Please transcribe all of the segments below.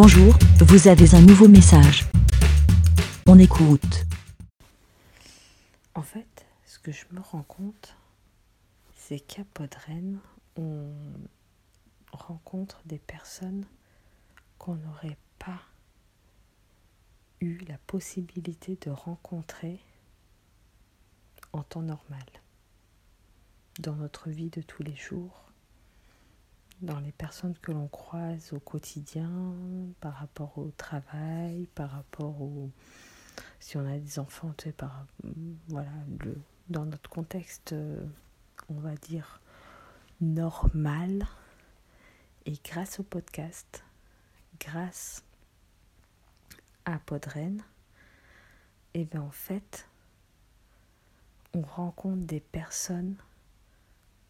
Bonjour, vous avez un nouveau message. On écoute. En fait, ce que je me rends compte, c'est qu'à Podren, on rencontre des personnes qu'on n'aurait pas eu la possibilité de rencontrer en temps normal, dans notre vie de tous les jours, dans les personnes que l'on croise au quotidien, par rapport au travail, par rapport au... Si on a des enfants, tu sais, par... Voilà, le, dans notre contexte, euh, on va dire, normal. Et grâce au podcast, grâce à Podren, et eh bien en fait, on rencontre des personnes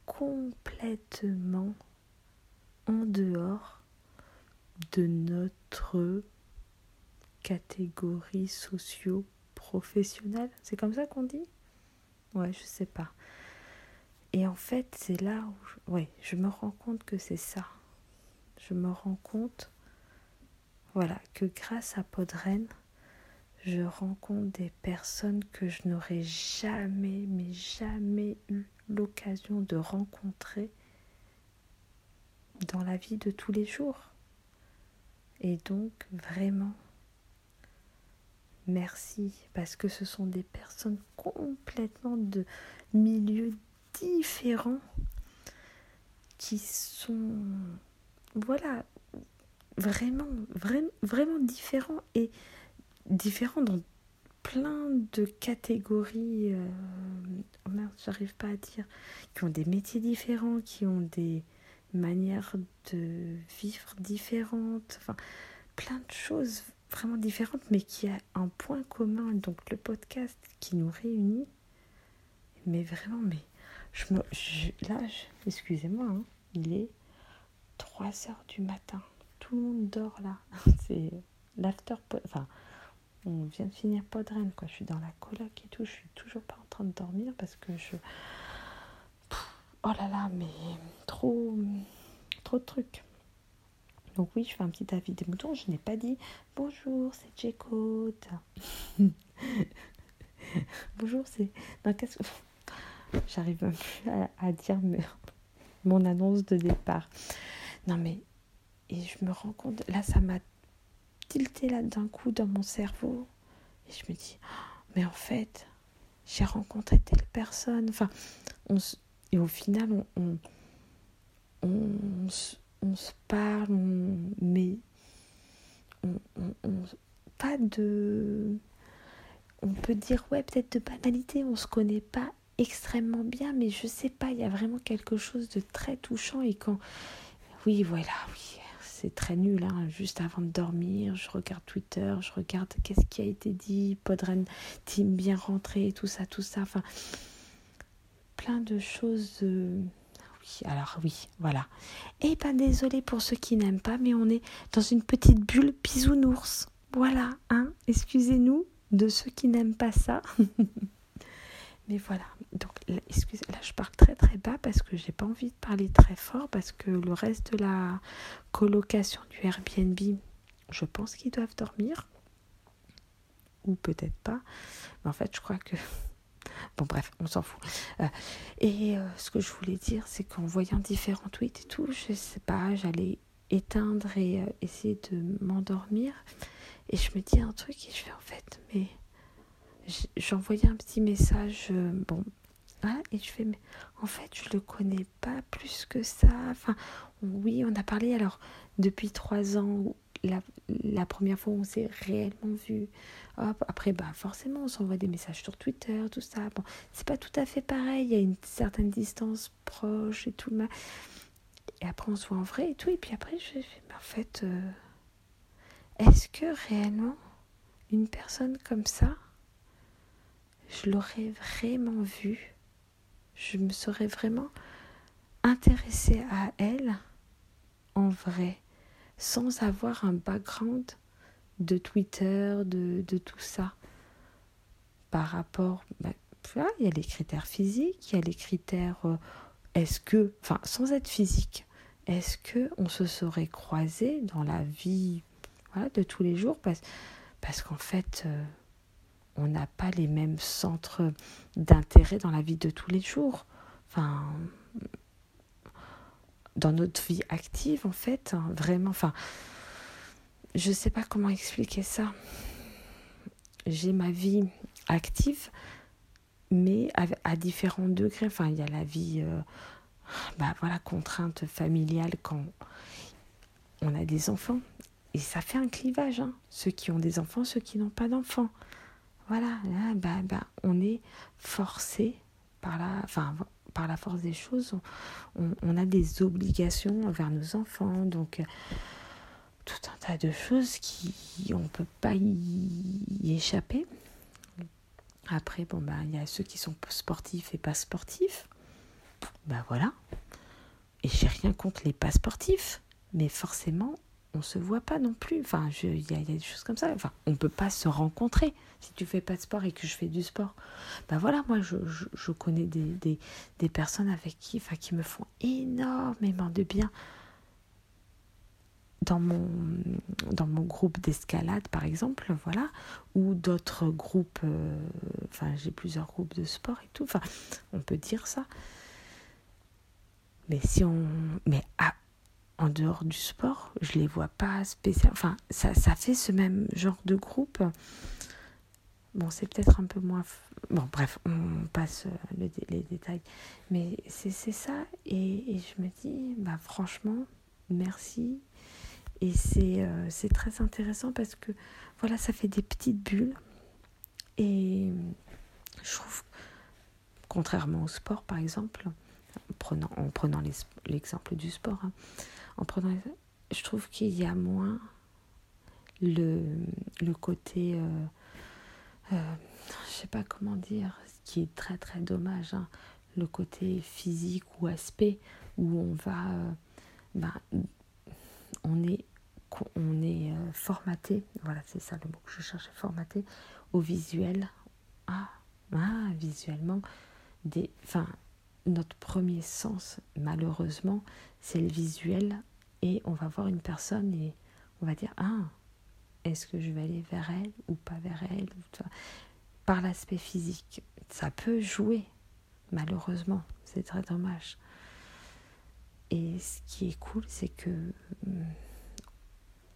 complètement en dehors de notre catégorie socio-professionnelle. C'est comme ça qu'on dit? Ouais, je sais pas. Et en fait, c'est là où je, ouais, je me rends compte que c'est ça. Je me rends compte voilà, que grâce à Podren, je rencontre des personnes que je n'aurais jamais, mais jamais eu l'occasion de rencontrer dans la vie de tous les jours. Et donc, vraiment, merci, parce que ce sont des personnes complètement de milieux différents qui sont, voilà, vraiment, vraiment, vraiment différents et différents dans plein de catégories. Euh, oh merde, j'arrive pas à dire. Qui ont des métiers différents, qui ont des manières de vivre différentes, enfin plein de choses vraiment différentes, mais qui a un point commun, donc le podcast qui nous réunit. Mais vraiment, mais je me, là, excusez-moi, hein, il est 3 heures du matin. Tout le monde dort là. C'est l'after, enfin, on vient de finir Podren, quoi. Je suis dans la coloc et tout. Je suis toujours pas en train de dormir parce que je Oh là là, mais trop, trop de trucs. Donc oui, je fais un petit avis des moutons. Je n'ai pas dit bonjour, c'est J-Code. bonjour, c'est. qu'est-ce J'arrive même plus à, dire mon annonce de départ. Non mais et je me rends compte, là ça m'a tilté là d'un coup dans mon cerveau et je me dis, mais en fait, j'ai rencontré telle personne. Enfin, on, et au final, on, on, on, se parle, mais on, pas de. On peut dire, ouais, peut-être de banalité, on se connaît pas extrêmement bien, mais je sais pas, il y a vraiment quelque chose de très touchant. Et quand. Oui, voilà, oui, c'est très nul, hein. juste avant de dormir, je regarde Twitter, je regarde qu'est-ce qui a été dit, Podren Team bien rentré, tout ça, tout ça. Enfin plein de choses. Euh, oui, alors oui, voilà. Et pas désolé pour ceux qui n'aiment pas, mais on est dans une petite bulle bisounours. Voilà, hein, excusez-nous de ceux qui n'aiment pas ça. mais voilà, donc excusez, là je parle très très bas parce que j'ai pas envie de parler très fort parce que le reste de la colocation du Airbnb, je pense qu'ils doivent dormir. Ou peut-être pas. Mais en fait, je crois que Bon, bref, on s'en fout. Euh, et euh, ce que je voulais dire, c'est qu'en voyant différents tweets et tout, je sais pas, j'allais éteindre et euh, essayer de m'endormir. Et je me dis un truc et je fais en fait, mais j'envoyais un petit message, bon, hein, et je fais, mais en fait, je le connais pas plus que ça. Enfin, oui, on a parlé alors depuis trois ans la, première fois où on s'est réellement vu. Après, bah, forcément, on s'envoie des messages sur Twitter, tout ça. Bon, c'est pas tout à fait pareil. Il y a une certaine distance proche et tout. Et après, on se voit en vrai et tout. Et puis après, je fais, en fait, euh, est-ce que réellement, une personne comme ça, je l'aurais vraiment vue? Je me serais vraiment intéressée à elle en vrai sans avoir un background de Twitter, de, de tout ça. Par rapport, ben, il y a les critères physiques, il y a les critères, euh, est-ce que, enfin, sans être physique, est-ce que on se serait croisé dans la vie de tous les jours, parce, parce qu'en fait, euh, on n'a pas les mêmes centres d'intérêt dans la vie de tous les jours. Enfin, dans notre vie active, en fait, hein, vraiment, enfin, je ne sais pas comment expliquer ça. J'ai ma vie active, mais à, différents degrés. Enfin, il y a la vie, euh, bah voilà, contrainte familiale quand on a des enfants. Et ça fait un clivage, hein. ceux qui ont des enfants, ceux qui n'ont pas d'enfants. Voilà, bah, bah, on est forcé par la, enfin, par la force des choses, on, a des obligations envers nos enfants. Donc, tout un tas de choses qui on peut pas y, échapper. Après, bon ben il y a ceux qui sont sportifs et pas sportifs. Ben voilà. Et j'ai rien contre les pas sportifs, mais forcément, on se voit pas non plus. Enfin, il y, a des choses comme ça. Enfin, on peut pas se rencontrer si tu fais pas de sport et que je fais du sport. Ben voilà, moi, je, je, connais des, des, des, personnes avec qui, enfin, qui me font énormément de bien dans mon, dans mon groupe d'escalade, par exemple, voilà, ou d'autres groupes, euh, enfin, j'ai plusieurs groupes de sport et tout, enfin, on peut dire ça. Mais si on. Mais en dehors du sport, je les vois pas spécialement. Enfin, ça, ça fait ce même genre de groupe. Bon, c'est peut-être un peu moins. Bon, bref, on passe les, les détails. Mais c'est ça. Et, et je me dis, bah, franchement, merci et euh, c'est très intéressant parce que voilà, ça fait des petites bulles. Et je trouve, contrairement au sport par exemple, en prenant, en prenant l'exemple du sport, hein, en prenant, je trouve qu'il y a moins le, côté, euh, euh, je sais pas comment dire, ce qui est très très dommage, hein, le côté physique ou aspect où on va, ben, on est on est euh, formaté, voilà c'est ça le mot que je cherchais, formaté au visuel. Ah, ah visuellement, des, enfin, notre premier sens, malheureusement, c'est le visuel et on va voir une personne et on va dire, ah, est-ce que je vais aller vers elle ou pas vers elle Par l'aspect physique, ça peut jouer, malheureusement, c'est très dommage. Et ce qui est cool, c'est que hum,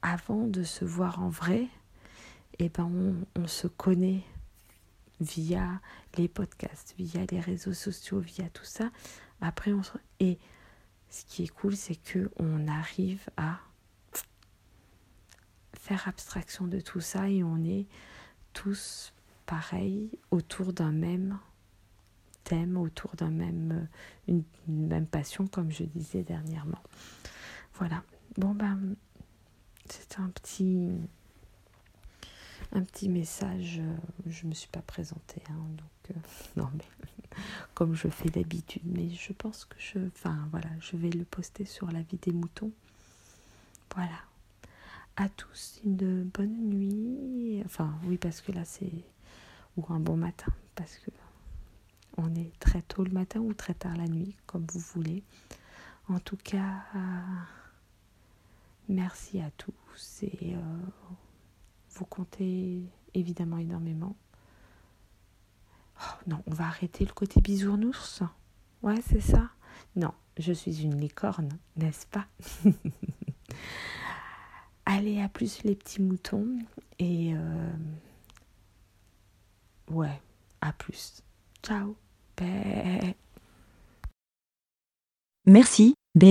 avant de se voir en vrai, eh ben on, se connaît via les podcasts, via les réseaux sociaux, via tout ça. Après, ce qui est cool, c'est que on arrive à faire abstraction de tout ça et on est tous pareils autour d'un même thème, autour d'un même même passion, comme je disais dernièrement. Voilà. Bon ben c'est un petit, un petit message. Euh, je me suis pas présentée, hein, donc euh, non mais comme je fais d'habitude. Mais je pense que je, enfin voilà, je vais le poster sur la vie des moutons. Voilà. À tous une bonne nuit. Enfin oui parce que là c'est ou un bon matin parce que on est très tôt le matin ou très tard la nuit comme vous voulez. En tout cas. Merci à tous et euh, vous comptez évidemment énormément. Oh, non, on va arrêter le côté bisounours. Ouais, c'est ça. Non, je suis une licorne, n'est-ce pas? Allez, à plus les petits moutons et euh, ouais, à plus. Ciao. Merci, B.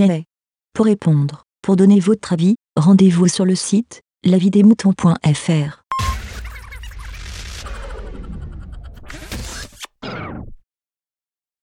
Pour répondre pour donner votre avis, rendez-vous sur le site lavidemouton.fr.